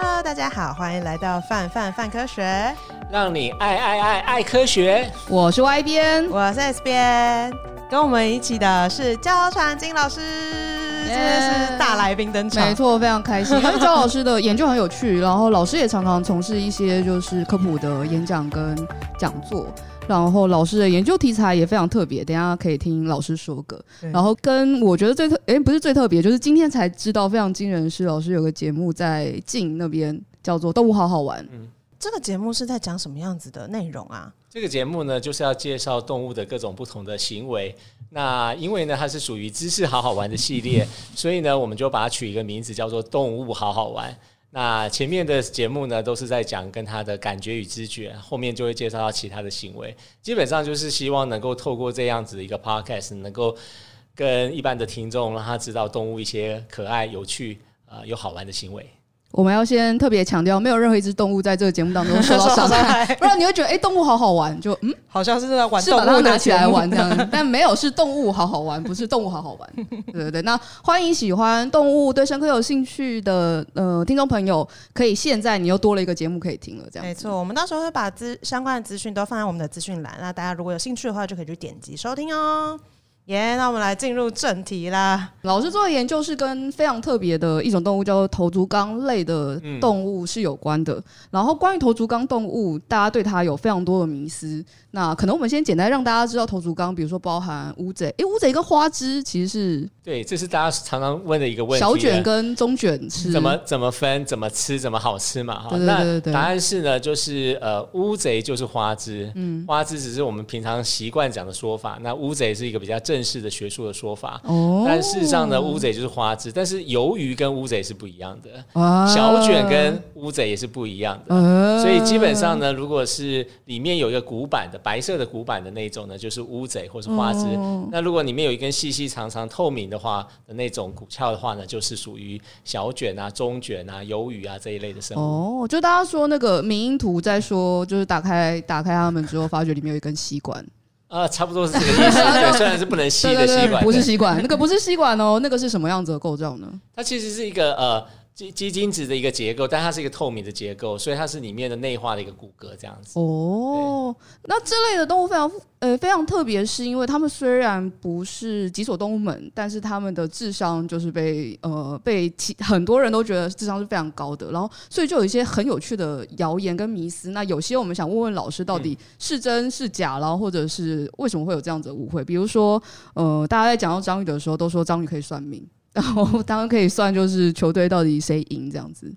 Hello，大家好，欢迎来到范范范科学，让你爱爱爱爱科学。我是 Y 编，我是 S 编，跟我们一起的是焦传金老师，今天是大来宾登场，没错，非常开心。因为焦老师的研究很有趣，然后老师也常常从事一些就是科普的演讲跟讲座。然后老师的研究题材也非常特别，等一下可以听老师说个。然后跟我觉得最特，哎，不是最特别，就是今天才知道非常惊人的是，老师有个节目在静那边叫做《动物好好玩》。嗯，这个节目是在讲什么样子的内容啊？这个节目呢，就是要介绍动物的各种不同的行为。那因为呢，它是属于知识好好玩的系列，所以呢，我们就把它取一个名字叫做《动物好好玩》。那前面的节目呢，都是在讲跟他的感觉与知觉，后面就会介绍到其他的行为。基本上就是希望能够透过这样子的一个 podcast，能够跟一般的听众让他知道动物一些可爱、有趣、呃，又好玩的行为。我们要先特别强调，没有任何一只动物在这个节目当中受到 伤害，不然你会觉得，哎、欸，动物好好玩，就嗯，好像是在玩动物，是把它拿起来玩这样，但没有，是动物好好玩，不是动物好好玩，对对对。那欢迎喜欢动物、对生科有兴趣的呃听众朋友，可以现在你又多了一个节目可以听了，这样。没错，我们到时候会把资相关的资讯都放在我们的资讯栏，那大家如果有兴趣的话，就可以去点击收听哦。耶，yeah, 那我们来进入正题啦。老师做的研究是跟非常特别的一种动物，叫做头足纲类的动物是有关的。嗯、然后关于头足纲动物，大家对它有非常多的迷思。那可能我们先简单让大家知道头足纲，比如说包含乌贼，诶，乌贼跟花枝其实是对，这是大家常常问的一个问题。小卷跟中卷吃。怎么怎么分，怎么吃，怎么好吃嘛？哈，那答案是呢，就是呃，乌贼就是花枝，嗯，花枝只是我们平常习惯讲的说法，那乌贼是一个比较正式的学术的说法。哦，但事实上呢，乌贼就是花枝，但是鱿鱼跟乌贼是不一样的，啊、小卷跟乌贼也是不一样的，啊、所以基本上呢，如果是里面有一个骨板的。白色的骨板的那种呢，就是乌贼或是花枝。哦、那如果里面有一根细细长长透明的话的那种骨鞘的话呢，就是属于小卷啊、中卷啊、鱿鱼啊这一类的生物。哦，就大家说那个迷因图在说，就是打开打开它们之后，发觉里面有一根吸管。啊，差不多是这个意思。对，虽然是不能吸的吸管，不是吸管，那个不是吸管哦，那个是什么样子的构造呢？它其实是一个呃。鸡鸡精子的一个结构，但它是一个透明的结构，所以它是里面的内化的一个骨骼这样子。哦，那这类的动物非常呃非常特别，是因为它们虽然不是脊索动物门，但是它们的智商就是被呃被其很多人都觉得智商是非常高的，然后所以就有一些很有趣的谣言跟迷思。那有些我们想问问老师，到底是真是假，然后或者是为什么会有这样子的误会？比如说呃，大家在讲到章鱼的时候，都说章鱼可以算命。然后当然可以算，就是球队到底谁赢这样子。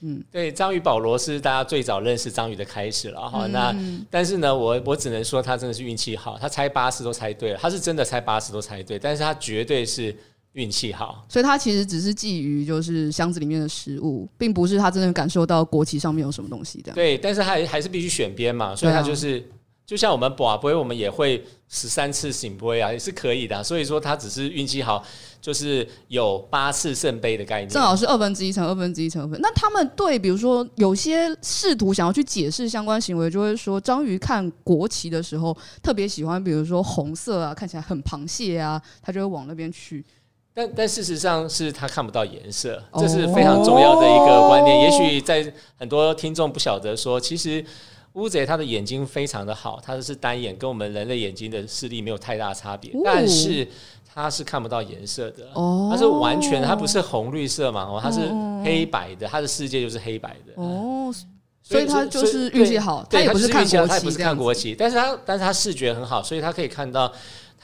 嗯，对，章鱼保罗是大家最早认识章鱼的开始了哈。嗯、那但是呢，我我只能说他真的是运气好，他猜八十都猜对了，他是真的猜八十都猜对，但是他绝对是运气好。所以他其实只是觊觎就是箱子里面的食物，并不是他真的感受到国旗上面有什么东西的。对，但是他还还是必须选边嘛，所以他就是。就像我们博杯，我们也会十三次醒杯啊，也是可以的。所以说他只是运气好，就是有八次圣杯的概念。正好是二分之一乘二分之一乘二分。那他们对，比如说有些试图想要去解释相关行为，就会说章鱼看国旗的时候特别喜欢，比如说红色啊，看起来很螃蟹啊，他就会往那边去。但但事实上是他看不到颜色，这是非常重要的一个观念。也许在很多听众不晓得说，其实。乌贼它的眼睛非常的好，它是单眼，跟我们人类眼睛的视力没有太大差别，但是它是看不到颜色的，它是完全，它不是红绿色嘛，哦，它是黑白的，它的世界就是黑白的。哦，所以它就是运气好，它也不是看国旗，它也不是看国旗，但是它但是它视觉很好，所以它可以看到。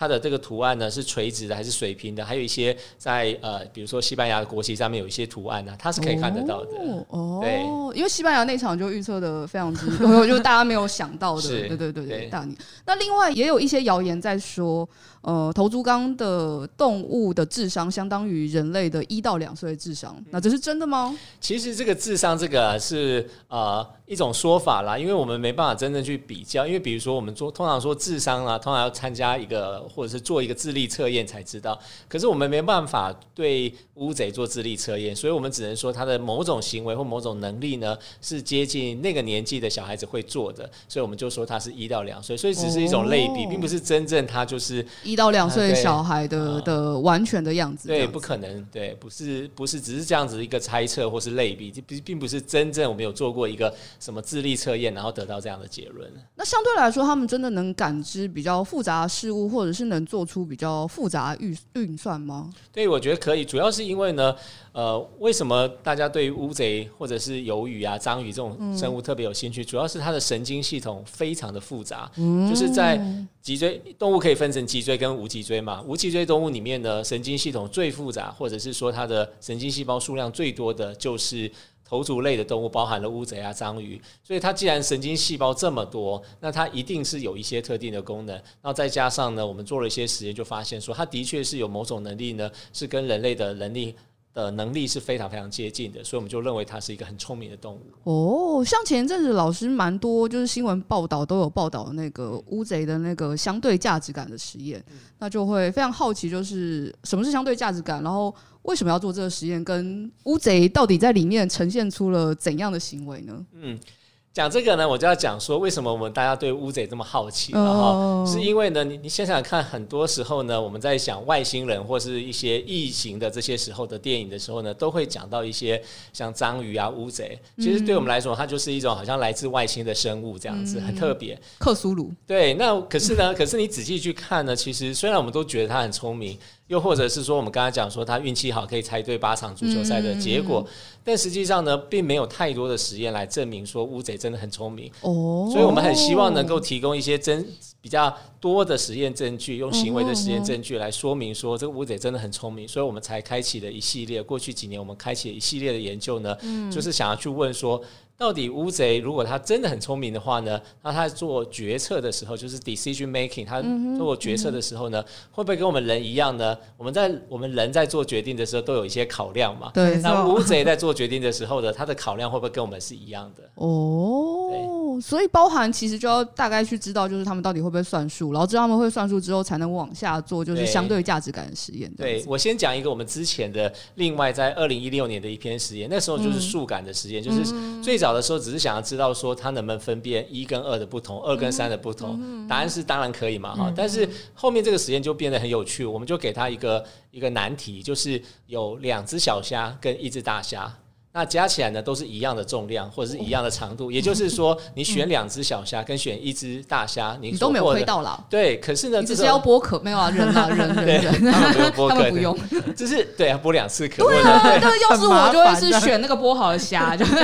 它的这个图案呢，是垂直的还是水平的？还有一些在呃，比如说西班牙的国旗上面有一些图案呢，它是可以看得到的。哦，对，因为西班牙那场就预测的非常之，就大家没有想到的。对对对对，大年。那另外也有一些谣言在说，呃，头足纲的动物的智商相当于人类的一到两岁的智商，那这是真的吗？其实这个智商这个是呃一种说法啦，因为我们没办法真正去比较，因为比如说我们做通常说智商啊，通常要参加一个。或者是做一个智力测验才知道。可是我们没办法对乌贼做智力测验，所以我们只能说他的某种行为或某种能力呢是接近那个年纪的小孩子会做的，所以我们就说他是一到两岁，所以只是一种类比，并不是真正他就是一到两岁小孩的、啊、的完全的样子。对，不可能，对，不是不是只是这样子一个猜测或是类比，并并不是真正我们有做过一个什么智力测验，然后得到这样的结论。那相对来说，他们真的能感知比较复杂的事物，或者是能做出比较复杂的运运算吗？对，我觉得可以，主要是因为呢。呃，为什么大家对乌贼或者是鱿鱼啊、章鱼这种生物特别有兴趣？嗯、主要是它的神经系统非常的复杂，嗯、就是在脊椎动物可以分成脊椎跟无脊椎嘛。无脊椎动物里面呢，神经系统最复杂，或者是说它的神经细胞数量最多的就是头足类的动物，包含了乌贼啊、章鱼。所以它既然神经细胞这么多，那它一定是有一些特定的功能。然后再加上呢，我们做了一些实验，就发现说它的确是有某种能力呢，是跟人类的能力。的能力是非常非常接近的，所以我们就认为它是一个很聪明的动物。哦，像前一阵子老师蛮多，就是新闻报道都有报道那个乌贼的那个相对价值感的实验，嗯、那就会非常好奇，就是什么是相对价值感，然后为什么要做这个实验，跟乌贼到底在里面呈现出了怎样的行为呢？嗯。讲这个呢，我就要讲说，为什么我们大家对乌贼这么好奇了哈？Oh. 是因为呢，你你想想看，很多时候呢，我们在想外星人或是一些异形的这些时候的电影的时候呢，都会讲到一些像章鱼啊、乌贼。其实对我们来说，它就是一种好像来自外星的生物这样子，很特别。克苏鲁。对，那可是呢，可是你仔细去看呢，其实虽然我们都觉得它很聪明。又或者是说，我们刚才讲说他运气好，可以猜对八场足球赛的结果，嗯、但实际上呢，并没有太多的实验来证明说乌贼真的很聪明。哦，所以我们很希望能够提供一些真比较多的实验证据，用行为的实验证据来说明说这个乌贼真的很聪明，所以我们才开启了一系列。过去几年，我们开启了一系列的研究呢，嗯、就是想要去问说。到底乌贼如果他真的很聪明的话呢？那他做决策的时候，就是 decision making，他做决策的时候呢，会不会跟我们人一样呢？我们在我们人在做决定的时候都有一些考量嘛？对。那乌贼在做决定的时候呢，他的考量会不会跟我们是一样的？哦。对。所以包含其实就要大概去知道，就是他们到底会不会算数，然后知道他们会算数之后，才能往下做就是相对价值感的实验。对，我先讲一个我们之前的另外在二零一六年的一篇实验，那时候就是数感的实验，就是最早。的时候只是想要知道说它能不能分辨一跟二的不同，二跟三的不同。答案是当然可以嘛哈，但是后面这个实验就变得很有趣，我们就给他一个一个难题，就是有两只小虾跟一只大虾，那加起来呢都是一样的重量或者是一样的长度，也就是说你选两只小虾跟选一只大虾，你都没有亏到了。对，可是呢，只是要剥壳没有啊？人啊人人人，他们不用，就是对啊，剥两次壳。对啊，那要是我就会是选那个剥好的虾，就。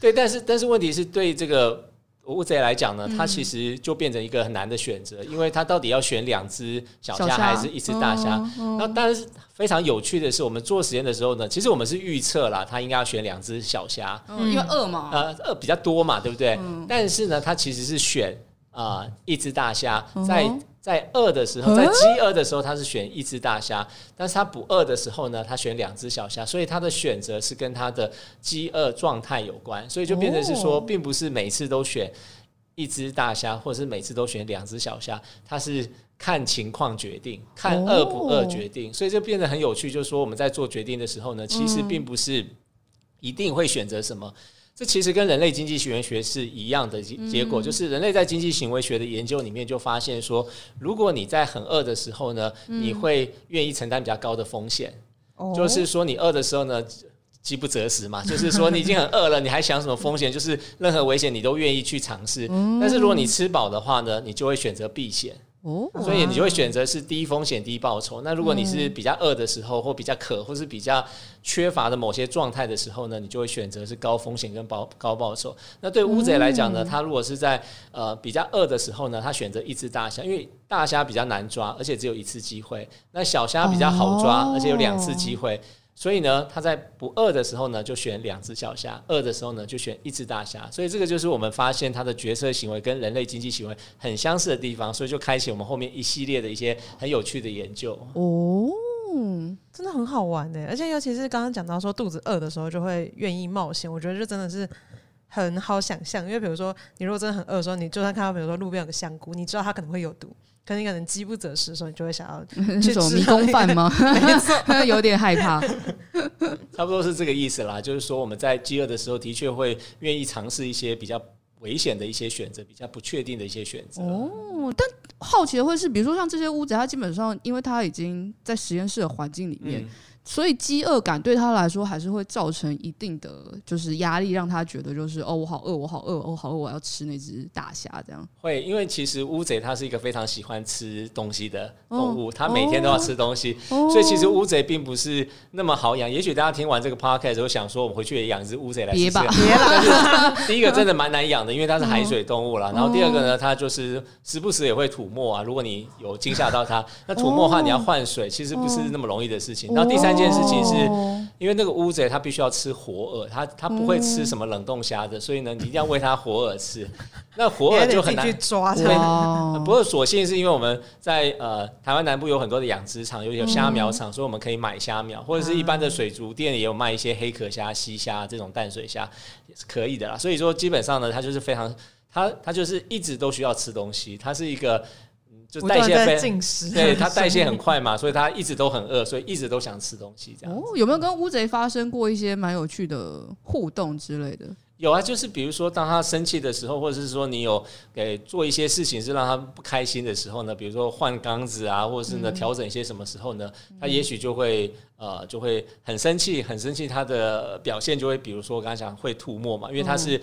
对，但是但是问题是对这个乌贼来讲呢，它其实就变成一个很难的选择，因为它到底要选两只小虾还是一只大虾？那但是非常有趣的是，我们做实验的时候呢，其实我们是预测啦，它应该要选两只小虾，因为饿嘛，呃，饿比较多嘛，对不对？但是呢，它其实是选啊一只大虾在。在饿的时候，在饥饿的时候，他是选一只大虾；但是他不饿的时候呢，他选两只小虾。所以他的选择是跟他的饥饿状态有关，所以就变成是说，并不是每次都选一只大虾，或者是每次都选两只小虾，他是看情况决定，看饿不饿决定。所以就变得很有趣，就是说我们在做决定的时候呢，其实并不是一定会选择什么。这其实跟人类经济行为学是一样的结果，就是人类在经济行为学的研究里面就发现说，如果你在很饿的时候呢，你会愿意承担比较高的风险，就是说你饿的时候呢，饥不择食嘛，就是说你已经很饿了，你还想什么风险？就是任何危险你都愿意去尝试。但是如果你吃饱的话呢，你就会选择避险。哦，所以你就会选择是低风险低报酬。那如果你是比较饿的时候，或比较渴，或是比较缺乏的某些状态的时候呢，你就会选择是高风险跟高高报酬。那对乌贼来讲呢，它如果是在呃比较饿的时候呢，它选择一只大虾，因为大虾比较难抓，而且只有一次机会。那小虾比较好抓，而且有两次机会。所以呢，他在不饿的时候呢，就选两只小虾；饿的时候呢，就选一只大虾。所以这个就是我们发现它的决策行为跟人类经济行为很相似的地方，所以就开启我们后面一系列的一些很有趣的研究。哦，真的很好玩的，而且尤其是刚刚讲到说肚子饿的时候就会愿意冒险，我觉得这真的是很好想象，因为比如说你如果真的很饿的时候，你就算看到比如说路边有个香菇，你知道它可能会有毒，可是你可能饥不择食的时候，你就会想要 去吃迷宫饭吗？没错，有点害怕。差不多是这个意思啦，就是说我们在饥饿的时候，的确会愿意尝试一些比较危险的一些选择，比较不确定的一些选择。哦，但好奇的会是，比如说像这些屋子，它基本上因为它已经在实验室的环境里面。嗯所以饥饿感对他来说还是会造成一定的就是压力，让他觉得就是哦，我好饿，我好饿，我好饿，我要吃那只大虾这样。会，因为其实乌贼它是一个非常喜欢吃东西的动物，它、哦、每天都要吃东西，哦、所以其实乌贼并不是那么好养。也许大家听完这个 podcast 后想说，我们回去也养一只乌贼来吃。别吧，别了。第一个真的蛮难养的，因为它是海水动物啦。然后第二个呢，它就是时不时也会吐沫啊。如果你有惊吓到它，那吐沫的话你要换水，其实不是那么容易的事情。然后第三件事情是，因为那个乌贼它必须要吃活饵，它它不会吃什么冷冻虾的，所以呢，你一定要喂它活饵吃。那活饵就很难去抓。不过所幸是因为我们在呃台湾南部有很多的养殖场，有有虾苗场，所以我们可以买虾苗，或者是一般的水族店也有卖一些黑壳虾、西虾这种淡水虾也是可以的啦。所以说基本上呢，它就是非常，它它就是一直都需要吃东西，它是一个。就代谢非，对，它代谢很快嘛，所以它一直都很饿，所以一直都想吃东西这样。哦，有没有跟乌贼发生过一些蛮有趣的互动之类的？有啊，就是比如说当他生气的时候，或者是说你有给做一些事情是让他不开心的时候呢，比如说换缸子啊，或者是呢调整一些什么时候呢，他也许就会呃就会很生气，很生气，他的表现就会比如说我刚才讲会吐沫嘛，因为他是。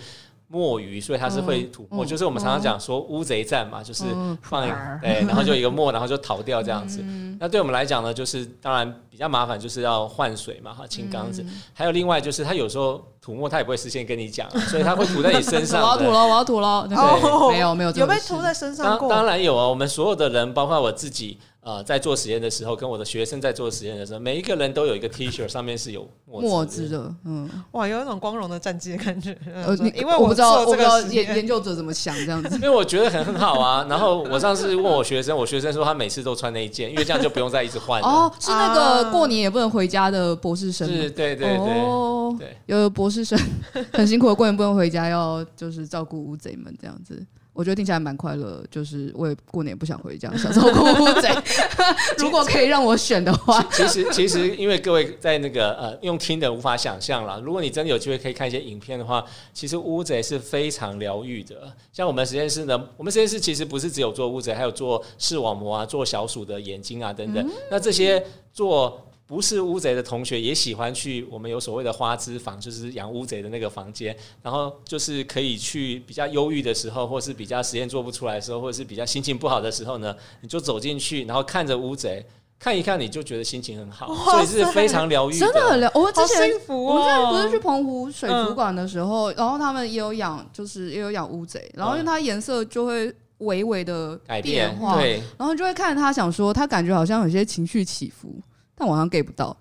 墨鱼，所以它是会吐墨，嗯、就是我们常常讲说乌贼战嘛，嗯、就是放一对，然后就一个墨，然后就逃掉这样子。嗯、那对我们来讲呢，就是当然比较麻烦，就是要换水嘛，哈，清缸子。嗯、还有另外就是，它有时候吐墨，它也不会事先跟你讲，所以它会吐在你身上。我要吐了，我要吐了。对，哦、没有没有，有被吐在身上当然有啊，我们所有的人，包括我自己。呃，在做实验的时候，跟我的学生在做实验的时候，每一个人都有一个 T 恤，上面是有墨汁的。嗯，哇，有一种光荣的战绩的感觉。呃，因为我，我不知道，我不知道研研究者怎么想这样子。因为我觉得很很好啊。然后我上次问我学生，我学生说他每次都穿那一件，因为这样就不用再一直换。哦，是那个过年也不能回家的博士生。是，对对对。哦，对，有博士生 很辛苦的过年不能回家，要就是照顾乌贼们这样子。我觉得听起来蛮快乐，就是我也过年不想回家，想照顾乌贼。如果可以让我选的话，其实其实因为各位在那个呃用听的无法想象啦。如果你真的有机会可以看一些影片的话，其实乌贼是非常疗愈的。像我们实验室呢，我们实验室其实不是只有做乌贼，还有做视网膜啊，做小鼠的眼睛啊等等。嗯、那这些做。不是乌贼的同学也喜欢去我们有所谓的花枝房，就是养乌贼的那个房间，然后就是可以去比较忧郁的时候，或是比较实验做不出来的时候，或者是比较心情不好的时候呢，你就走进去，然后看着乌贼，看一看你就觉得心情很好，所以是非常疗愈，真的很疗。我之前幸福、哦、我们之前不是去澎湖水族馆的时候，嗯、然后他们也有养，就是也有养乌贼，然后因为它颜色就会微微的变化，对，然后就会看它想说，他感觉好像有些情绪起伏。但我好像 get 不到，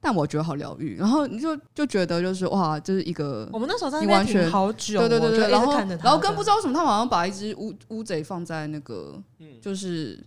但我觉得好疗愈。然后你就就觉得就是哇，就是一个我们那时候在那边好久，对对对对。然后然后跟不知道为什么，他们好像把一只乌乌贼放在那个，就是。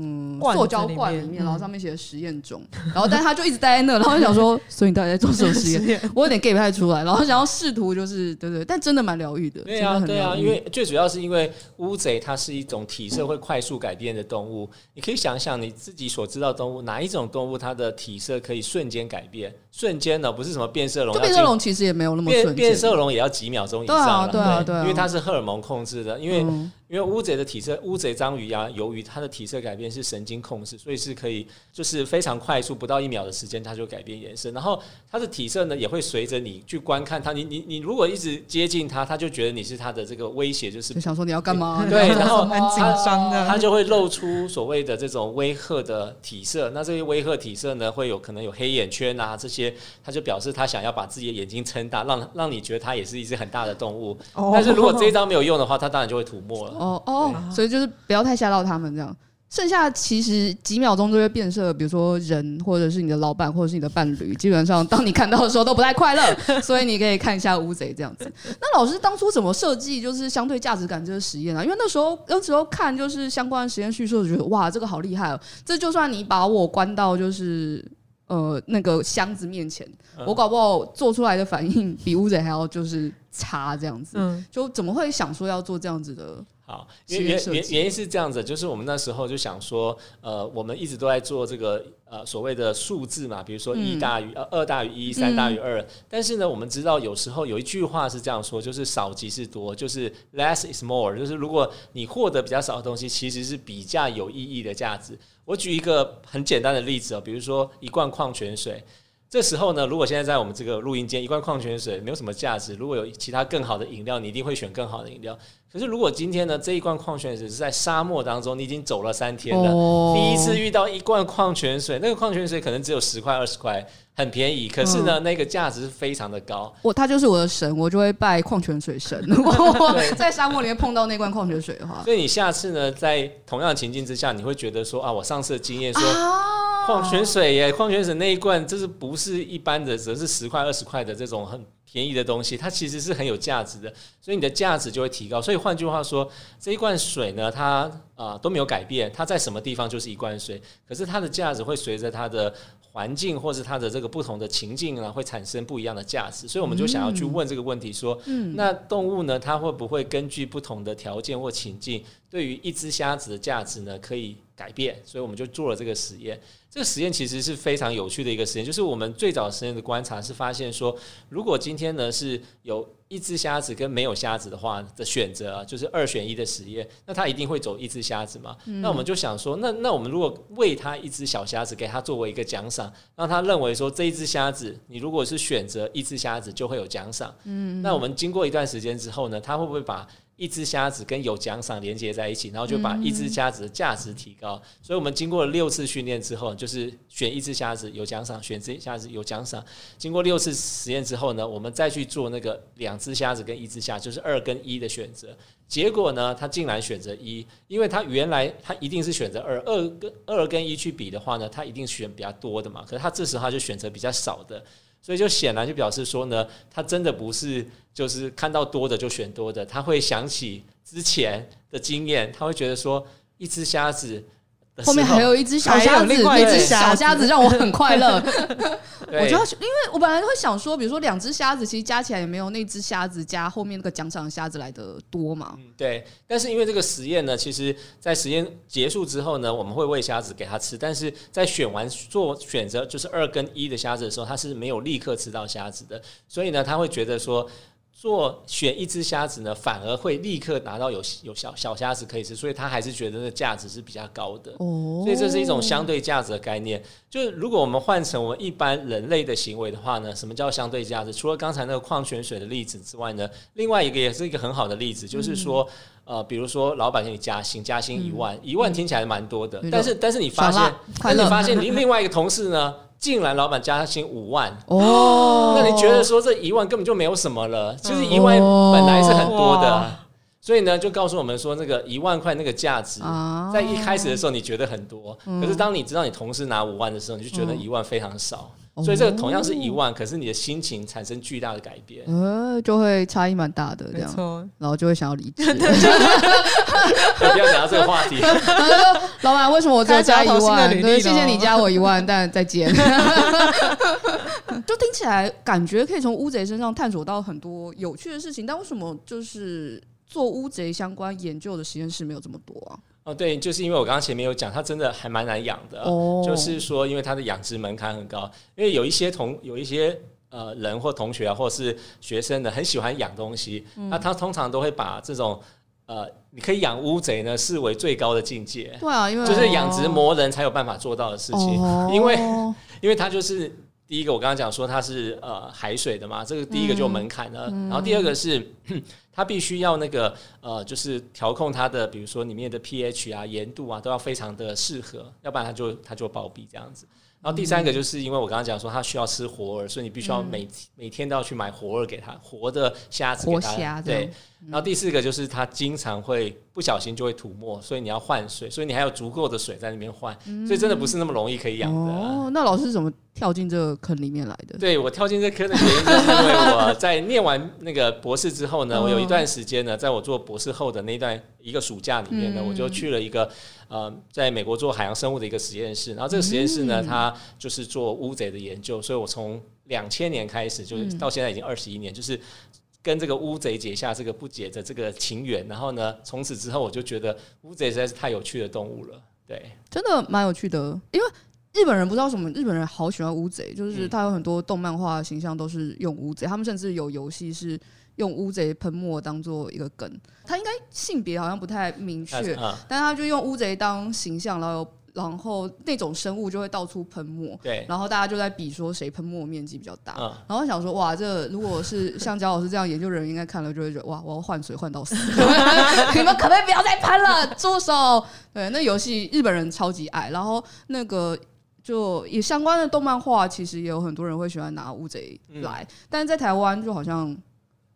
嗯，塑胶罐里面，然后上面写实验中，然后但他就一直待在那，然后就想说，所以你到底在做什么实验？我有点 get 不太出来，然后想要试图就是，对对，但真的蛮疗愈的。对啊，对啊，因为最主要是因为乌贼它是一种体色会快速改变的动物，你可以想想你自己所知道动物哪一种动物它的体色可以瞬间改变？瞬间呢，不是什么变色龙，变色龙其实也没有那么瞬间，变色龙也要几秒钟以上，对啊，对啊，因为它是荷尔蒙控制的，因为。因为乌贼的体色，乌贼、章鱼啊、鱿鱼，它的体色改变是神经控制，所以是可以就是非常快速，不到一秒的时间，它就改变颜色。然后它的体色呢，也会随着你去观看它，你你你如果一直接近它，它就觉得你是它的这个威胁，就是就想说你要干嘛？对，然后很紧张的，它就会露出所谓的这种威吓的体色。那这些威吓体色呢，会有可能有黑眼圈啊这些，它就表示它想要把自己的眼睛撑大，让让你觉得它也是一只很大的动物。但是如果这一招没有用的话，它当然就会吐沫了。哦哦，所以就是不要太吓到它们这样。剩下其实几秒钟就会变色，比如说人，或者是你的老板，或者是你的伴侣，基本上当你看到的时候都不太快乐。所以你可以看一下乌贼这样子。那老师当初怎么设计就是相对价值感这个实验啊？因为那时候那时候看就是相关的实验叙述，觉得哇，这个好厉害哦！这就算你把我关到就是呃那个箱子面前，嗯、我搞不好做出来的反应比乌贼还要就是差这样子。嗯，就怎么会想说要做这样子的？好，原原原原因是这样子，就是我们那时候就想说，呃，我们一直都在做这个呃所谓的数字嘛，比如说一大于呃二大于一，三大于二。但是呢，我们知道有时候有一句话是这样说，就是少即是多，就是 less is more，就是如果你获得比较少的东西，其实是比较有意义的价值。我举一个很简单的例子哦，比如说一罐矿泉水。这时候呢，如果现在在我们这个录音间，一罐矿泉水没有什么价值。如果有其他更好的饮料，你一定会选更好的饮料。可是如果今天呢，这一罐矿泉水是在沙漠当中，你已经走了三天了，哦、第一次遇到一罐矿泉水，那个矿泉水可能只有十块、二十块，很便宜。可是呢，嗯、那个价值是非常的高。我他就是我的神，我就会拜矿泉水神。如果在沙漠里面碰到那罐矿泉水的话，所以你下次呢，在同样的情境之下，你会觉得说啊，我上次的经验说。啊矿泉水耶，矿泉水那一罐，这是不是一般的，只是十块、二十块的这种很便宜的东西？它其实是很有价值的，所以你的价值就会提高。所以换句话说，这一罐水呢，它啊、呃、都没有改变，它在什么地方就是一罐水，可是它的价值会随着它的环境或是它的这个不同的情境呢，会产生不一样的价值。所以我们就想要去问这个问题：说，嗯、那动物呢，它会不会根据不同的条件或情境，对于一只虾子的价值呢，可以改变？所以我们就做了这个实验。这个实验其实是非常有趣的一个实验，就是我们最早实验的观察是发现说，如果今天呢是有一只虾子跟没有虾子的话的选择啊，就是二选一的实验，那它一定会走一只虾子嘛。嗯、那我们就想说，那那我们如果喂它一只小虾子，给它作为一个奖赏，让他认为说这一只虾子，你如果是选择一只虾子，就会有奖赏。嗯，那我们经过一段时间之后呢，它会不会把一只虾子跟有奖赏连接在一起，然后就把一只虾子的价值提高。所以，我们经过了六次训练之后，就是选一只虾子有奖赏，选一只虾子有奖赏。经过六次实验之后呢，我们再去做那个两只虾子跟一只虾，就是二跟一的选择。结果呢，他竟然选择一，因为他原来他一定是选择二，二跟二跟一去比的话呢，他一定选比较多的嘛。可是他这时候他就选择比较少的。所以就显然就表示说呢，他真的不是就是看到多的就选多的，他会想起之前的经验，他会觉得说一只虾子。后面还有一只小虾子，那只小虾子让我很快乐。我觉得，因为我本来会想说，比如说两只虾子，其实加起来也没有那只虾子加后面那个奖赏的虾子来的多嘛。嗯，对。但是因为这个实验呢，其实在实验结束之后呢，我们会喂虾子给他吃，但是在选完做选择就是二跟一的虾子的时候，他是没有立刻吃到虾子的，所以呢，他会觉得说。做选一只虾子呢，反而会立刻拿到有有小小虾子可以吃，所以他还是觉得那价值是比较高的。哦，所以这是一种相对价值的概念。就是如果我们换成我们一般人类的行为的话呢，什么叫相对价值？除了刚才那个矿泉水的例子之外呢，另外一个也是一个很好的例子，就是说，呃，比如说老板给你加薪，加薪一万，一万听起来蛮多的，但是但是你发现，但是你发现你另外一个同事呢？竟然老板加薪五万。哦，那你觉得说这一万根本就没有什么了？其实一万本来是很多的，所以呢，就告诉我们说，那个一万块那个价值，在一开始的时候你觉得很多，可是当你知道你同事拿五万的时候，你就觉得一万非常少。所以这个同样是一万，可是你的心情产生巨大的改变，呃，就会差异蛮大的，这样，然后就会想要离职。不要讲到这个话题。老板，为什么我只有加一万？对，谢谢你加我一万，但再见。就听起来感觉可以从乌贼身上探索到很多有趣的事情，但为什么就是做乌贼相关研究的实验室没有这么多啊？哦，对，就是因为我刚刚前面有讲，它真的还蛮难养的，哦、就是说，因为它的养殖门槛很高，因为有一些同有一些呃人或同学啊，或是学生的，很喜欢养东西，嗯、那他通常都会把这种呃，你可以养乌贼呢，视为最高的境界，对啊，因为就是养殖魔人才有办法做到的事情，哦、因为因为他就是第一个，我刚刚讲说它是呃海水的嘛，这个第一个就有门槛了，嗯、然后第二个是。嗯 它必须要那个呃，就是调控它的，比如说里面的 pH 啊、盐度啊，都要非常的适合，要不然它就它就暴毙这样子。然后第三个就是因为我刚刚讲说它需要吃活饵，所以你必须要每、嗯、每天都要去买活饵给它，活的虾子给它。对。然后第四个就是它经常会不小心就会吐沫，所以你要换水，所以你还有足够的水在那边换，嗯、所以真的不是那么容易可以养的。哦，那老师怎么跳进这个坑里面来的？对，我跳进这坑的原因就是因为我在念完那个博士之后呢，我有一段时间呢，在我做博士后的那段一个暑假里面呢，嗯、我就去了一个呃，在美国做海洋生物的一个实验室，然后这个实验室呢，它就是做乌贼的研究，所以我从两千年开始，就是到现在已经二十一年，就是跟这个乌贼结下这个不解的这个情缘，然后呢，从此之后我就觉得乌贼实在是太有趣的动物了，对，真的蛮有趣的，因为日本人不知道什么，日本人好喜欢乌贼，就是他有很多动漫画形象都是用乌贼，他们甚至有游戏是。用乌贼喷墨当做一个梗，他应该性别好像不太明确，但他就用乌贼当形象，然后然后那种生物就会到处喷墨，对，然后大家就在比说谁喷墨面积比较大，然后想说哇，这如果是像焦老师这样研究人，应该看了就会觉得哇，我要换水换到死，你们可不可以不要再喷了，住手！对，那游戏日本人超级爱，然后那个就也相关的动漫画，其实也有很多人会喜欢拿乌贼来，但是在台湾就好像。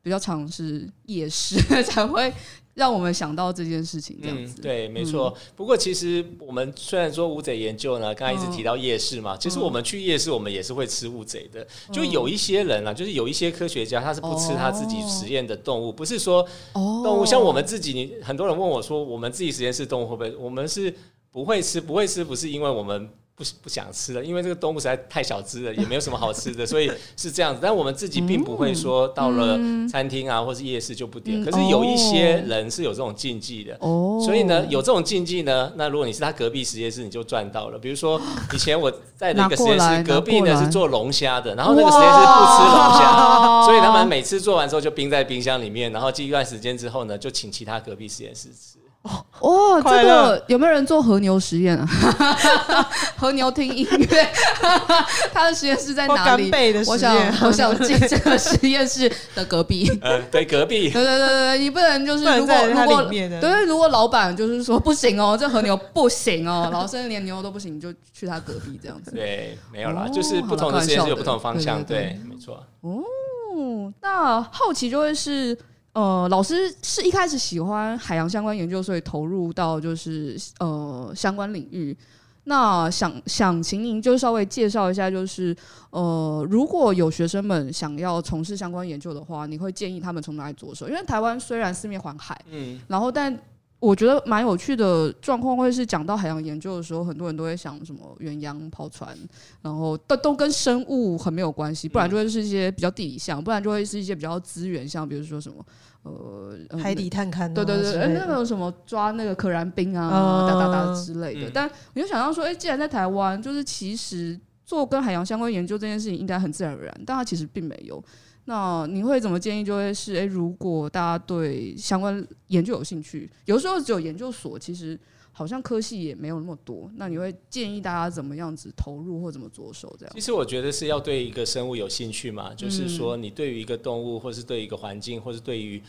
比较常是夜市 才会让我们想到这件事情这样子。嗯、对，没错。嗯、不过其实我们虽然说乌贼研究呢，刚才一直提到夜市嘛，嗯、其实我们去夜市，我们也是会吃乌贼的。嗯、就有一些人啊，就是有一些科学家，他是不吃他自己实验的动物，哦、不是说动物像我们自己，你很多人问我说，我们自己实验室动物会不会？我们是不会吃，不会吃，不是因为我们。不不想吃了，因为这个动物实在太小只了，也没有什么好吃的，所以 是这样子。但我们自己并不会说到了餐厅啊，或是夜市就不点。可是有一些人是有这种禁忌的，所以呢，有这种禁忌呢，那如果你是他隔壁实验室，你就赚到了。比如说以前我在那个实验室隔壁呢是做龙虾的，然后那个实验室不吃龙虾，所以他们每次做完之后就冰在冰箱里面，然后记一段时间之后呢，就请其他隔壁实验室吃。哦，这个有没有人做和牛实验啊？和牛听音乐，他的实验室在哪里？我想，我想进这个实验室的隔壁。呃，对，隔壁。对对对对，你不能就是如果如果对，如果老板就是说不行哦，这和牛不行哦，然后甚至连牛都不行，你就去他隔壁这样子。对，没有啦，就是不同的实验室有不同的方向。对，没错。哦，那好奇就会是。呃，老师是一开始喜欢海洋相关研究，所以投入到就是呃相关领域。那想想请您就稍微介绍一下，就是呃，如果有学生们想要从事相关研究的话，你会建议他们从哪里着手？因为台湾虽然四面环海，嗯，然后但。我觉得蛮有趣的状况，会是讲到海洋研究的时候，很多人都会想什么远洋跑船，然后都都跟生物很没有关系，不然就会是一些比较地理项，不然就会是一些比较资源项，比如说什么呃海底 探勘，对对对，欸、那个什么抓那个可燃冰啊，哒哒哒之类的。嗯、但我就想到说，哎、欸，既然在台湾，就是其实做跟海洋相关研究这件事情应该很自然而然，但它其实并没有。那你会怎么建议？就会是，诶，如果大家对相关研究有兴趣，有时候只有研究所，其实好像科系也没有那么多。那你会建议大家怎么样子投入或怎么着手？这样？其实我觉得是要对一个生物有兴趣嘛，就是说你对于一个动物，或是对一个环境，或是对于。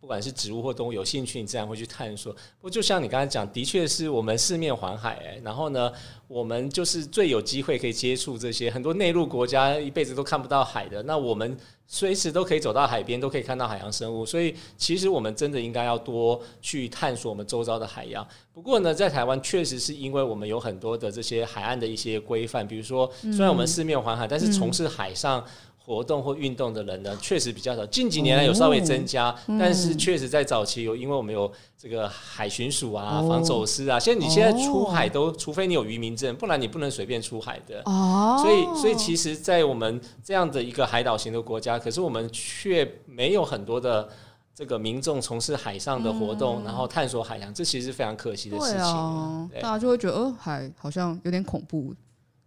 不管是植物或动物有兴趣，你自然会去探索。不过就像你刚才讲，的确是我们四面环海，哎，然后呢，我们就是最有机会可以接触这些很多内陆国家一辈子都看不到海的。那我们随时都可以走到海边，都可以看到海洋生物。所以其实我们真的应该要多去探索我们周遭的海洋。不过呢，在台湾确实是因为我们有很多的这些海岸的一些规范，比如说虽然我们四面环海，但是从事海上。活动或运动的人呢，确实比较少。近几年来有稍微增加，嗯、但是确实在早期有，因为我们有这个海巡署啊，哦、防走私啊。现在你现在出海都，除非你有渔民证，不然你不能随便出海的。哦，所以所以其实，在我们这样的一个海岛型的国家，可是我们却没有很多的这个民众从事海上的活动，嗯、然后探索海洋，这其实是非常可惜的事情。啊、对大家就会觉得，呃，海好像有点恐怖。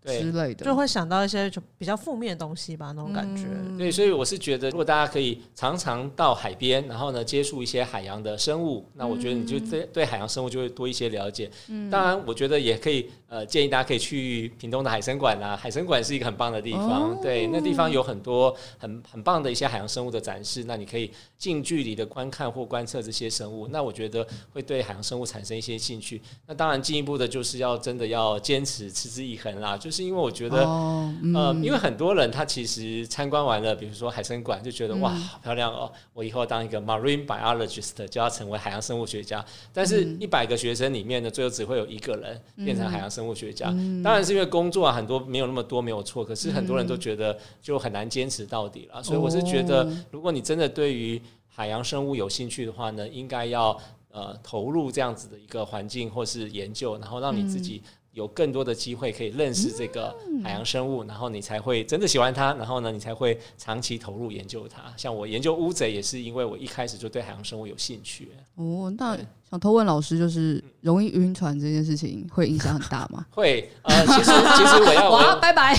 对。之类的，就会想到一些就比较负面的东西吧，那种感觉。嗯、对，所以我是觉得，如果大家可以常常到海边，然后呢接触一些海洋的生物，那我觉得你就对对海洋生物就会多一些了解。嗯、当然，我觉得也可以呃建议大家可以去屏东的海参馆啊，海参馆是一个很棒的地方。哦、对，那地方有很多很很棒的一些海洋生物的展示，那你可以近距离的观看或观测这些生物，那我觉得会对海洋生物产生一些兴趣。那当然，进一步的就是要真的要坚持持之以恒啦，就是因为我觉得，哦嗯、呃，因为很多人他其实参观完了，比如说海参馆，就觉得、嗯、哇，好漂亮哦，我以后当一个 marine biologist 就要成为海洋生物学家。但是，一百个学生里面呢，最后只会有一个人变成海洋生物学家。嗯、当然是因为工作啊，很多没有那么多，没有错。可是很多人都觉得就很难坚持到底了。嗯、所以我是觉得，如果你真的对于海洋生物有兴趣的话呢，应该要。呃投入这样子的一个环境或是研究，然后让你自己。有更多的机会可以认识这个海洋生物，嗯、然后你才会真的喜欢它，然后呢，你才会长期投入研究它。像我研究乌贼，也是因为我一开始就对海洋生物有兴趣。哦，那想偷问老师，就是容易晕船这件事情会影响很大吗？会，呃，其实 其实我要我要拜拜，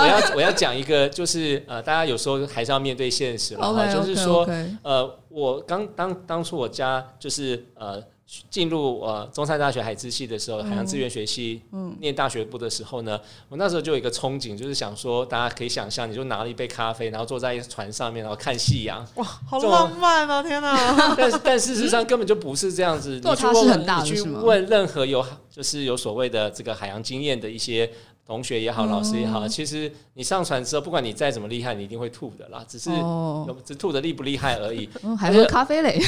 我要我要讲一个，就是呃，大家有时候还是要面对现实了，okay, 就是说，okay, okay. 呃，我刚当当初我家就是呃。进入呃中山大学海资系的时候，海洋资源学系念大学部的时候呢，我那时候就有一个憧憬，就是想说，大家可以想象，你就拿了一杯咖啡，然后坐在船上面，然后看夕阳，哇，好浪漫啊！天哪！但但事实上根本就不是这样子。你去问，你去问任何有就是有所谓的这个海洋经验的一些。同学也好，老师也好，嗯、其实你上船之后，不管你再怎么厉害，你一定会吐的啦。只是只吐的厉不厉害而已。哦、还喝咖啡嘞？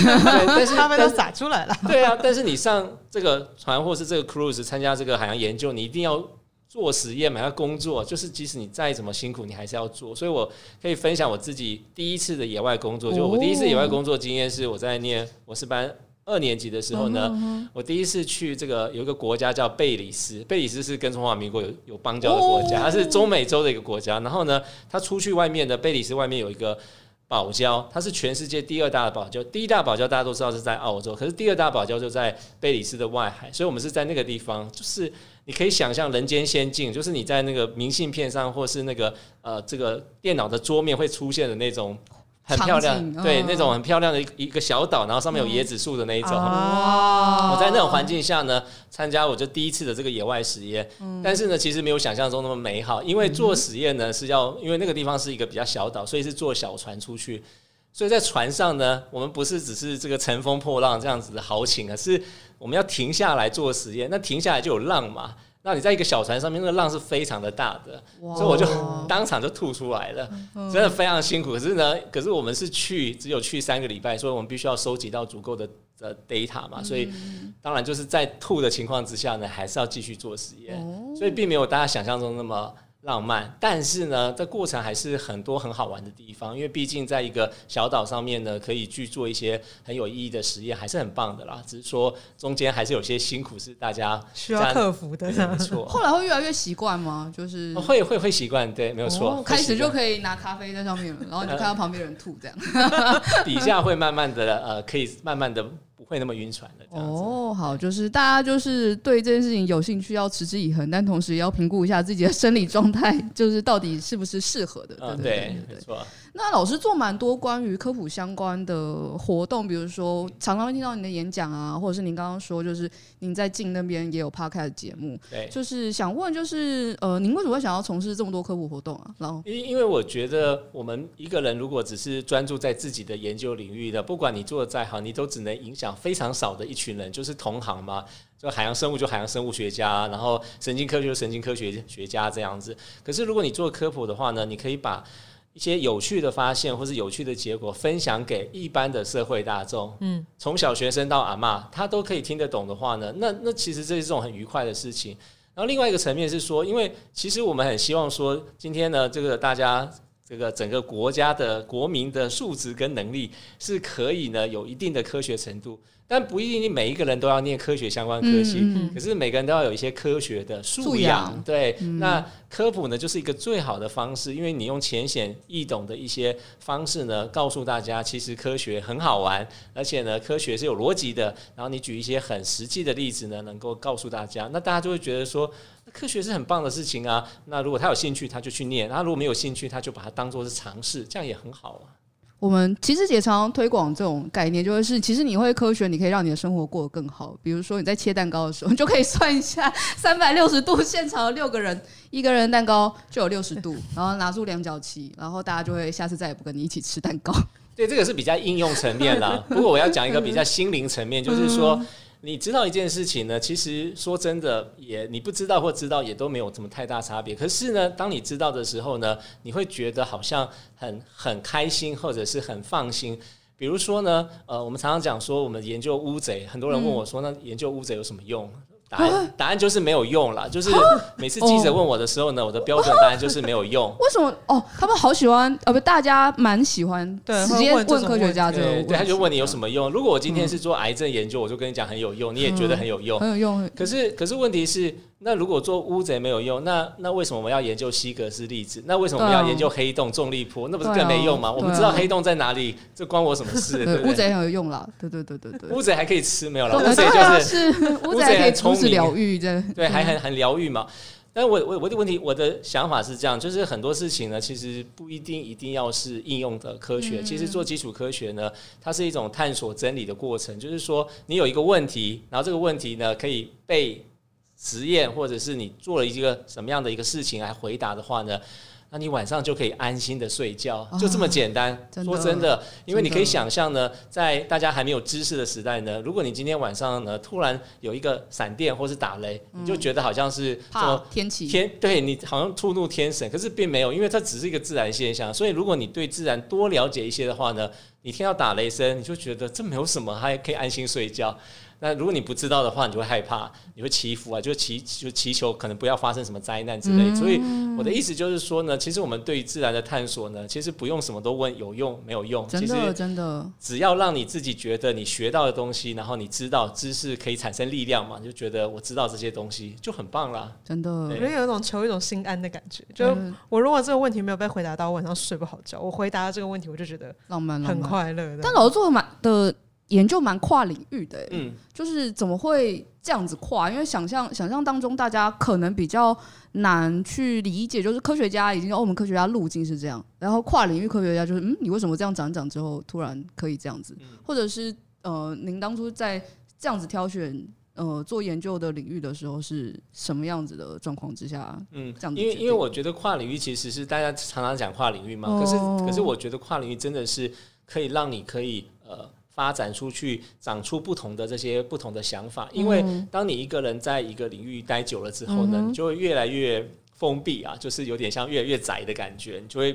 但是 咖啡都洒出来了。对啊，但是你上这个船或是这个 cruise 参加这个海洋研究，你一定要做实验嘛，要工作。就是即使你再怎么辛苦，你还是要做。所以我可以分享我自己第一次的野外工作，就我第一次野外工作经验是我在念博士班。二年级的时候呢，我第一次去这个有一个国家叫贝里斯，贝里斯是跟中华民国有有邦交的国家，它是中美洲的一个国家。然后呢，它出去外面的贝里斯外面有一个堡礁，它是全世界第二大的堡礁，第一大堡礁大家都知道是在澳洲，可是第二大堡礁就在贝里斯的外海，所以我们是在那个地方，就是你可以想象人间仙境，就是你在那个明信片上或是那个呃这个电脑的桌面会出现的那种。很漂亮，嗯、对，那种很漂亮的一一个小岛，然后上面有椰子树的那一种。嗯、我在那种环境下呢，参加我就第一次的这个野外实验。嗯、但是呢，其实没有想象中那么美好，因为做实验呢是要，因为那个地方是一个比较小岛，所以是坐小船出去。所以在船上呢，我们不是只是这个乘风破浪这样子的豪情，而是我们要停下来做实验。那停下来就有浪嘛。那你在一个小船上面，那个浪是非常的大的，所以我就 当场就吐出来了，真的非常辛苦。可是呢，可是我们是去只有去三个礼拜，所以我们必须要收集到足够的的 data 嘛，所以当然就是在吐的情况之下呢，还是要继续做实验，所以并没有大家想象中那么。浪漫，但是呢，这过程还是很多很好玩的地方，因为毕竟在一个小岛上面呢，可以去做一些很有意义的实验，还是很棒的啦。只是说中间还是有些辛苦是大家需要克服的，没错。后来会越来越习惯吗？就是会会会习惯，对，没有错。哦、开始就可以拿咖啡在上面了，然后你就看到旁边人吐这样，底下会慢慢的呃，可以慢慢的。不会那么晕船的哦，好，就是大家就是对这件事情有兴趣，要持之以恒，但同时也要评估一下自己的生理状态，就是到底是不是适合的。嗯，对，没错。那老师做蛮多关于科普相关的活动，比如说常常会听到您的演讲啊，或者是您刚刚说，就是您在静那边也有 podcast 节目。对，就是想问，就是呃，您为什么会想要从事这么多科普活动啊？然后，因因为我觉得我们一个人如果只是专注在自己的研究领域的，不管你做的再好，你都只能影响非常少的一群人，就是同行嘛。就海洋生物就海洋生物学家，然后神经科学就神经科学学家这样子。可是如果你做科普的话呢，你可以把一些有趣的发现或是有趣的结果分享给一般的社会大众，嗯，从小学生到阿妈，他都可以听得懂的话呢，那那其实这是一种很愉快的事情。然后另外一个层面是说，因为其实我们很希望说，今天呢，这个大家这个整个国家的国民的素质跟能力是可以呢有一定的科学程度。但不一定每一个人都要念科学相关科系，嗯嗯、可是每个人都要有一些科学的素养。养对，嗯、那科普呢，就是一个最好的方式，因为你用浅显易懂的一些方式呢，告诉大家其实科学很好玩，而且呢，科学是有逻辑的。然后你举一些很实际的例子呢，能够告诉大家，那大家就会觉得说，科学是很棒的事情啊。那如果他有兴趣，他就去念；他如果没有兴趣，他就把它当做是尝试，这样也很好啊。我们其实也常常推广这种概念，就是其实你会科学，你可以让你的生活过得更好。比如说你在切蛋糕的时候，你就可以算一下 三百六十度，现场有六个人，一个人蛋糕就有六十度，然后拿出量角器，然后大家就会下次再也不跟你一起吃蛋糕。对，这个是比较应用层面啦。不过我要讲一个比较心灵层面，就是说。你知道一件事情呢，其实说真的，也你不知道或知道也都没有什么太大差别。可是呢，当你知道的时候呢，你会觉得好像很很开心，或者是很放心。比如说呢，呃，我们常常讲说，我们研究乌贼，很多人问我说，那研究乌贼有什么用？答案答案就是没有用了，就是每次记者问我的时候呢，我的标准答案就是没有用。为什么？哦，他们好喜欢，呃，不，大家蛮喜欢直接问科学家这个问题。对，他就问你有什么用？如果我今天是做癌症研究，我就跟你讲很有用，你也觉得很有用，很有用。可是，可是问题是，那如果做乌贼没有用，那那为什么我们要研究希格斯粒子？那为什么我们要研究黑洞、重力波？那不是更没用吗？我们知道黑洞在哪里，这关我什么事？对，乌贼很有用啦，对对对对对。乌贼还可以吃没有了？乌贼就是 乌贼可以从事疗愈这。对，还很很疗愈嘛。但我我我的问题，我的想法是这样，就是很多事情呢，其实不一定一定要是应用的科学。其实做基础科学呢，它是一种探索真理的过程。就是说，你有一个问题，然后这个问题呢，可以被实验，或者是你做了一个什么样的一个事情来回答的话呢，那你晚上就可以安心的睡觉，就这么简单。啊、说真的，因为你可以想象呢，在大家还没有知识的时代呢，如果你今天晚上呢突然有一个闪电或是打雷，你就觉得好像是什么天气天，对你好像触怒天神，可是并没有，因为它只是一个自然现象。所以如果你对自然多了解一些的话呢，你听到打雷声，你就觉得这没有什么，还可以安心睡觉。那如果你不知道的话，你就会害怕，你会祈福啊，就祈就祈求可能不要发生什么灾难之类。嗯、所以我的意思就是说呢，其实我们对于自然的探索呢，其实不用什么都问有用没有用，真的真的，只要让你自己觉得你学到的东西，然后你知道知识可以产生力量嘛，你就觉得我知道这些东西就很棒啦。真的，我觉得有一种求一种心安的感觉。就我如果这个问题没有被回答到，我晚上睡不好觉。我回答了这个问题，我就觉得浪漫很快乐。但老师做的蛮的。研究蛮跨领域的，嗯，就是怎么会这样子跨？因为想象想象当中，大家可能比较难去理解，就是科学家已经欧盟科学家路径是这样，然后跨领域科学家就是，嗯，你为什么这样讲讲之后，突然可以这样子？或者是呃，您当初在这样子挑选呃做研究的领域的时候，是什么样子的状况之下？嗯，这样子。因为因为我觉得跨领域其实是大家常常讲跨领域嘛，可是可是我觉得跨领域真的是可以让你可以呃。发展出去，长出不同的这些不同的想法。因为当你一个人在一个领域待久了之后呢，你就会越来越封闭啊，就是有点像越来越窄的感觉，你就会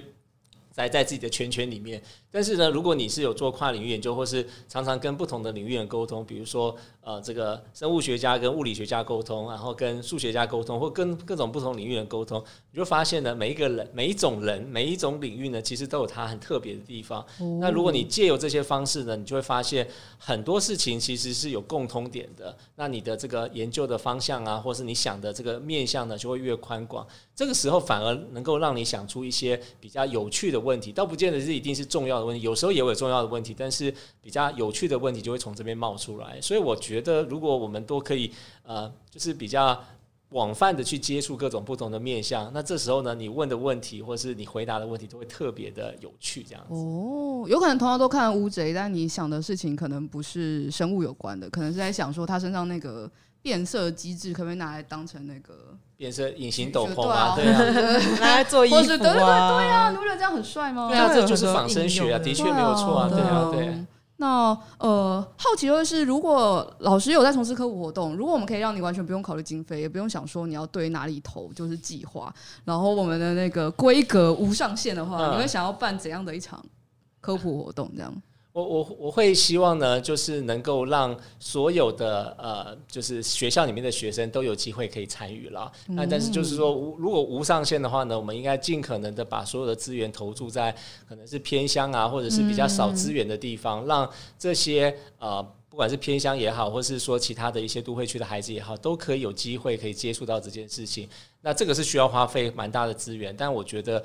宅在自己的圈圈里面。但是呢，如果你是有做跨领域研究，或是常常跟不同的领域人沟通，比如说呃，这个生物学家跟物理学家沟通，然后跟数学家沟通，或跟各种不同领域人沟通，你就发现呢，每一个人、每一种人、每一种领域呢，其实都有它很特别的地方。那如果你借由这些方式呢，你就会发现很多事情其实是有共通点的。那你的这个研究的方向啊，或是你想的这个面向呢，就会越宽广。这个时候反而能够让你想出一些比较有趣的问题，倒不见得是一定是重要的。问题有时候也有重要的问题，但是比较有趣的问题就会从这边冒出来。所以我觉得，如果我们都可以呃，就是比较广泛的去接触各种不同的面向，那这时候呢，你问的问题或是你回答的问题都会特别的有趣。这样子哦，有可能同样都看乌贼，但你想的事情可能不是生物有关的，可能是在想说他身上那个变色机制可不可以拿来当成那个变身隐形斗篷啊？对啊，拿来做衣服啊？对对对对啊！你不觉得这样很帅吗？对啊，这就是仿生学啊，的确没有错啊，对啊，对。那呃，好奇的是，如果老师有在从事科普活动，如果我们可以让你完全不用考虑经费，也不用想说你要对哪里投，就是计划，然后我们的那个规格无上限的话，你会想要办怎样的一场科普活动？这样？我我我会希望呢，就是能够让所有的呃，就是学校里面的学生都有机会可以参与了。那但是就是说，无如果无上限的话呢，我们应该尽可能的把所有的资源投注在可能是偏乡啊，或者是比较少资源的地方，让这些呃，不管是偏乡也好，或是说其他的一些都会区的孩子也好，都可以有机会可以接触到这件事情。那这个是需要花费蛮大的资源，但我觉得。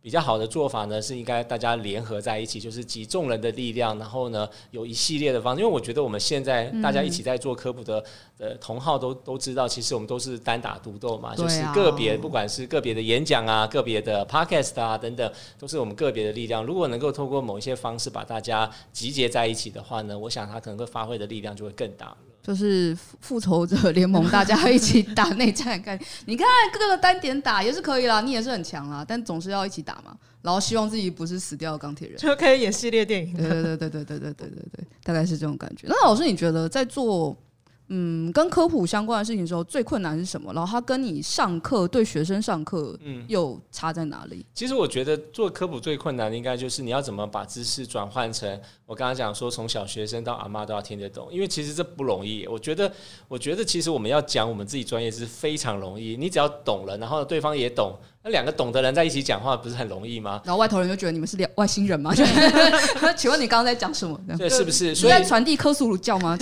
比较好的做法呢，是应该大家联合在一起，就是集众人的力量，然后呢，有一系列的方式。因为我觉得我们现在大家一起在做科普的呃同号都都知道，其实我们都是单打独斗嘛，就是个别，不管是个别的演讲啊，个别的 podcast 啊等等，都是我们个别的力量。如果能够透过某一些方式把大家集结在一起的话呢，我想他可能会发挥的力量就会更大。就是复仇者联盟，大家一起打内战，看你看各个单点打也是可以啦，你也是很强啦，但总是要一起打嘛。然后希望自己不是死掉的钢铁人，就可以演系列电影。对对对对对对对对对对，大概是这种感觉。那老师，你觉得在做嗯，跟科普相关的事情的时候，最困难是什么？然后他跟你上课对学生上课，嗯，又差在哪里？嗯，其实我觉得做科普最困难的，应该就是你要怎么把知识转换成我刚刚讲说，从小学生到阿妈都要听得懂，因为其实这不容易。我觉得，我觉得其实我们要讲我们自己专业是非常容易，你只要懂了，然后对方也懂。那两个懂的人在一起讲话不是很容易吗？然后外头人就觉得你们是两外星人吗？请问你刚刚在讲什么？对，是不是？所以在传递科苏鲁教吗？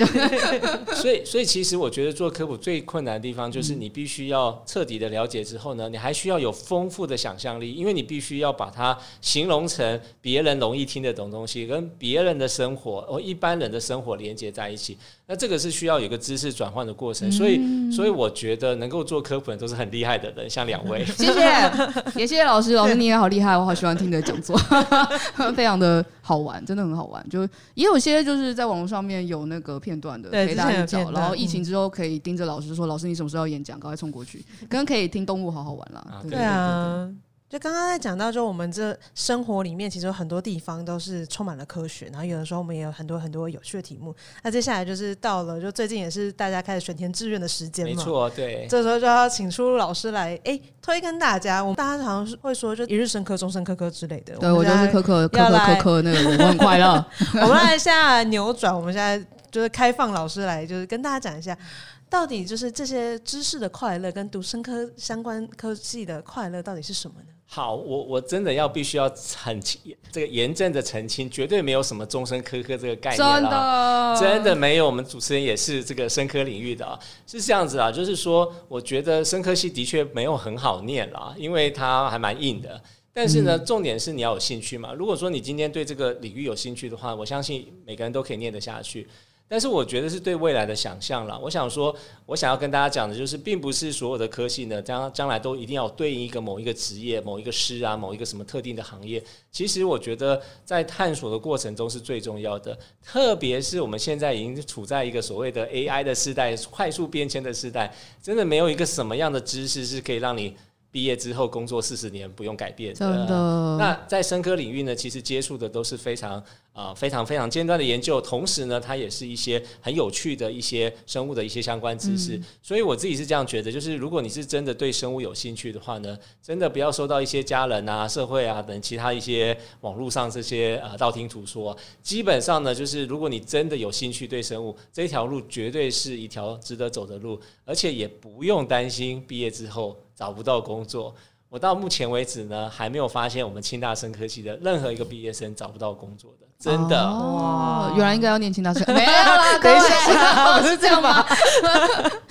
所以，所以其实我觉得做科普最困难的地方就是你必须要彻底的了解之后呢，你还需要有丰富的想象力，因为你必须要把它形容成别人容易听得懂东西，跟别人的生活和一般人的生活连接在一起。那这个是需要有个知识转换的过程，所以，所以我觉得能够做科普都是很厉害的人，像两位。谢谢，也谢谢老师，老师你也好厉害，我好喜欢听你的讲座，非常的好玩，真的很好玩。就也有些就是在网络上面有那个片段的，可以大家找。然后疫情之后可以盯着老师说，老师你什么时候要演讲，赶快冲过去。刚刚可以听动物好好玩啦，对啊。就刚刚在讲到，就我们这生活里面，其实有很多地方都是充满了科学，然后有的时候我们也有很多很多有趣的题目。那接下来就是到了，就最近也是大家开始选填志愿的时间嘛，没错，对。这时候就要请出老师来，哎、欸，推跟大家。我们大家好像是会说，就一日生科、终身科科之类的。对，我就是科科科科科科那个，我很快乐。我们来现在扭转，我们现在就是开放老师来，就是跟大家讲一下。到底就是这些知识的快乐，跟读生科相关科技的快乐到底是什么呢？好，我我真的要必须要澄清这个严正的澄清，绝对没有什么终身科科这个概念啊，真的真的没有。我们主持人也是这个生科领域的啊，是这样子啊，就是说，我觉得生科系的确没有很好念了，因为它还蛮硬的。但是呢，重点是你要有兴趣嘛。如果说你今天对这个领域有兴趣的话，我相信每个人都可以念得下去。但是我觉得是对未来的想象了。我想说，我想要跟大家讲的就是，并不是所有的科系呢，将将来都一定要对应一个某一个职业、某一个师啊、某一个什么特定的行业。其实我觉得在探索的过程中是最重要的，特别是我们现在已经处在一个所谓的 AI 的时代、快速变迁的时代，真的没有一个什么样的知识是可以让你。毕业之后工作四十年不用改变的。真的。那在生科领域呢，其实接触的都是非常啊、呃、非常非常尖端的研究，同时呢，它也是一些很有趣的一些生物的一些相关知识。嗯、所以我自己是这样觉得，就是如果你是真的对生物有兴趣的话呢，真的不要受到一些家人啊、社会啊等其他一些网络上这些呃道听途说。基本上呢，就是如果你真的有兴趣对生物这条路，绝对是一条值得走的路，而且也不用担心毕业之后。找不到工作，我到目前为止呢，还没有发现我们清大生科系的任何一个毕业生找不到工作的，真的。哦，原来应该要念清大生，没有啦，等一下，是这样吗？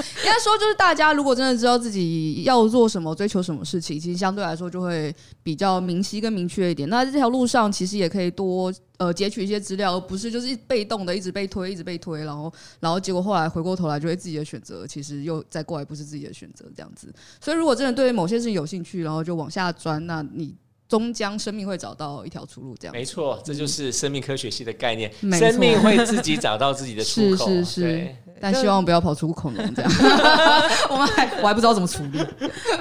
应该说，就是大家如果真的知道自己要做什么、追求什么事情，其实相对来说就会比较明晰跟明确一点。那这条路上其实也可以多。呃，截取一些资料，而不是就是被动的一直被推，一直被推，然后，然后结果后来回过头来，就会自己的选择，其实又再过来不是自己的选择这样子。所以，如果真的对某些事情有兴趣，然后就往下钻，那你。终将生命会找到一条出路，这样没错，这就是生命科学系的概念。生命会自己找到自己的出口，是是是。但希望不要跑出恐龙这样。我们还 我还不知道怎么处理。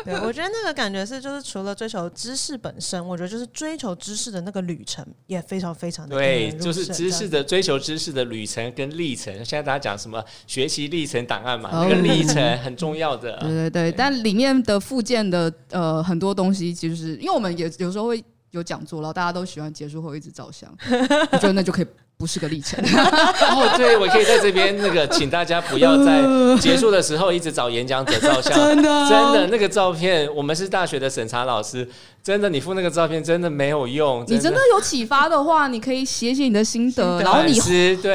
对，我觉得那个感觉是，就是除了追求知识本身，我觉得就是追求知识的那个旅程也非常非常的对，就是知识的追求知识的旅程跟历程。现在大家讲什么学习历程档案嘛，那个历程 很重要的。对对对，但里面的附件的呃很多东西，其实是因为我们也有时候会有讲座，然后大家都喜欢结束后一直照相，我觉得那就可以。不是个历程 哦，对，我可以在这边那个，请大家不要在结束的时候一直找演讲者照相，真的，真的那个照片，我们是大学的审查老师，真的，你附那个照片真的没有用。你真的有启发的话，你可以写写你的心得，然后你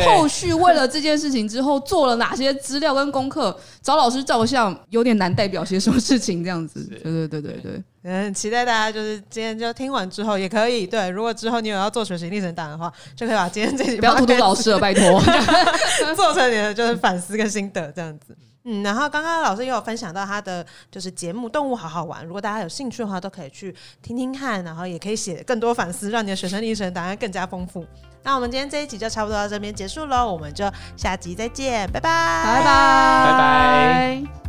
后续为了这件事情之后做了哪些资料跟功课，找老师照相有点难代表些什么事情这样子。对对对对对。嗯，期待大家就是今天就听完之后也可以对，如果之后你有要做学习历程档的话，就可以把今天这集不要 荼毒老师了，拜托，做成你的就是反思跟心得这样子。嗯，然后刚刚老师也有分享到他的就是节目《动物好好玩》，如果大家有兴趣的话，都可以去听听看，然后也可以写更多反思，让你的学生历程档案更加丰富。那我们今天这一集就差不多到这边结束喽，我们就下集再见，拜拜，拜拜，拜拜。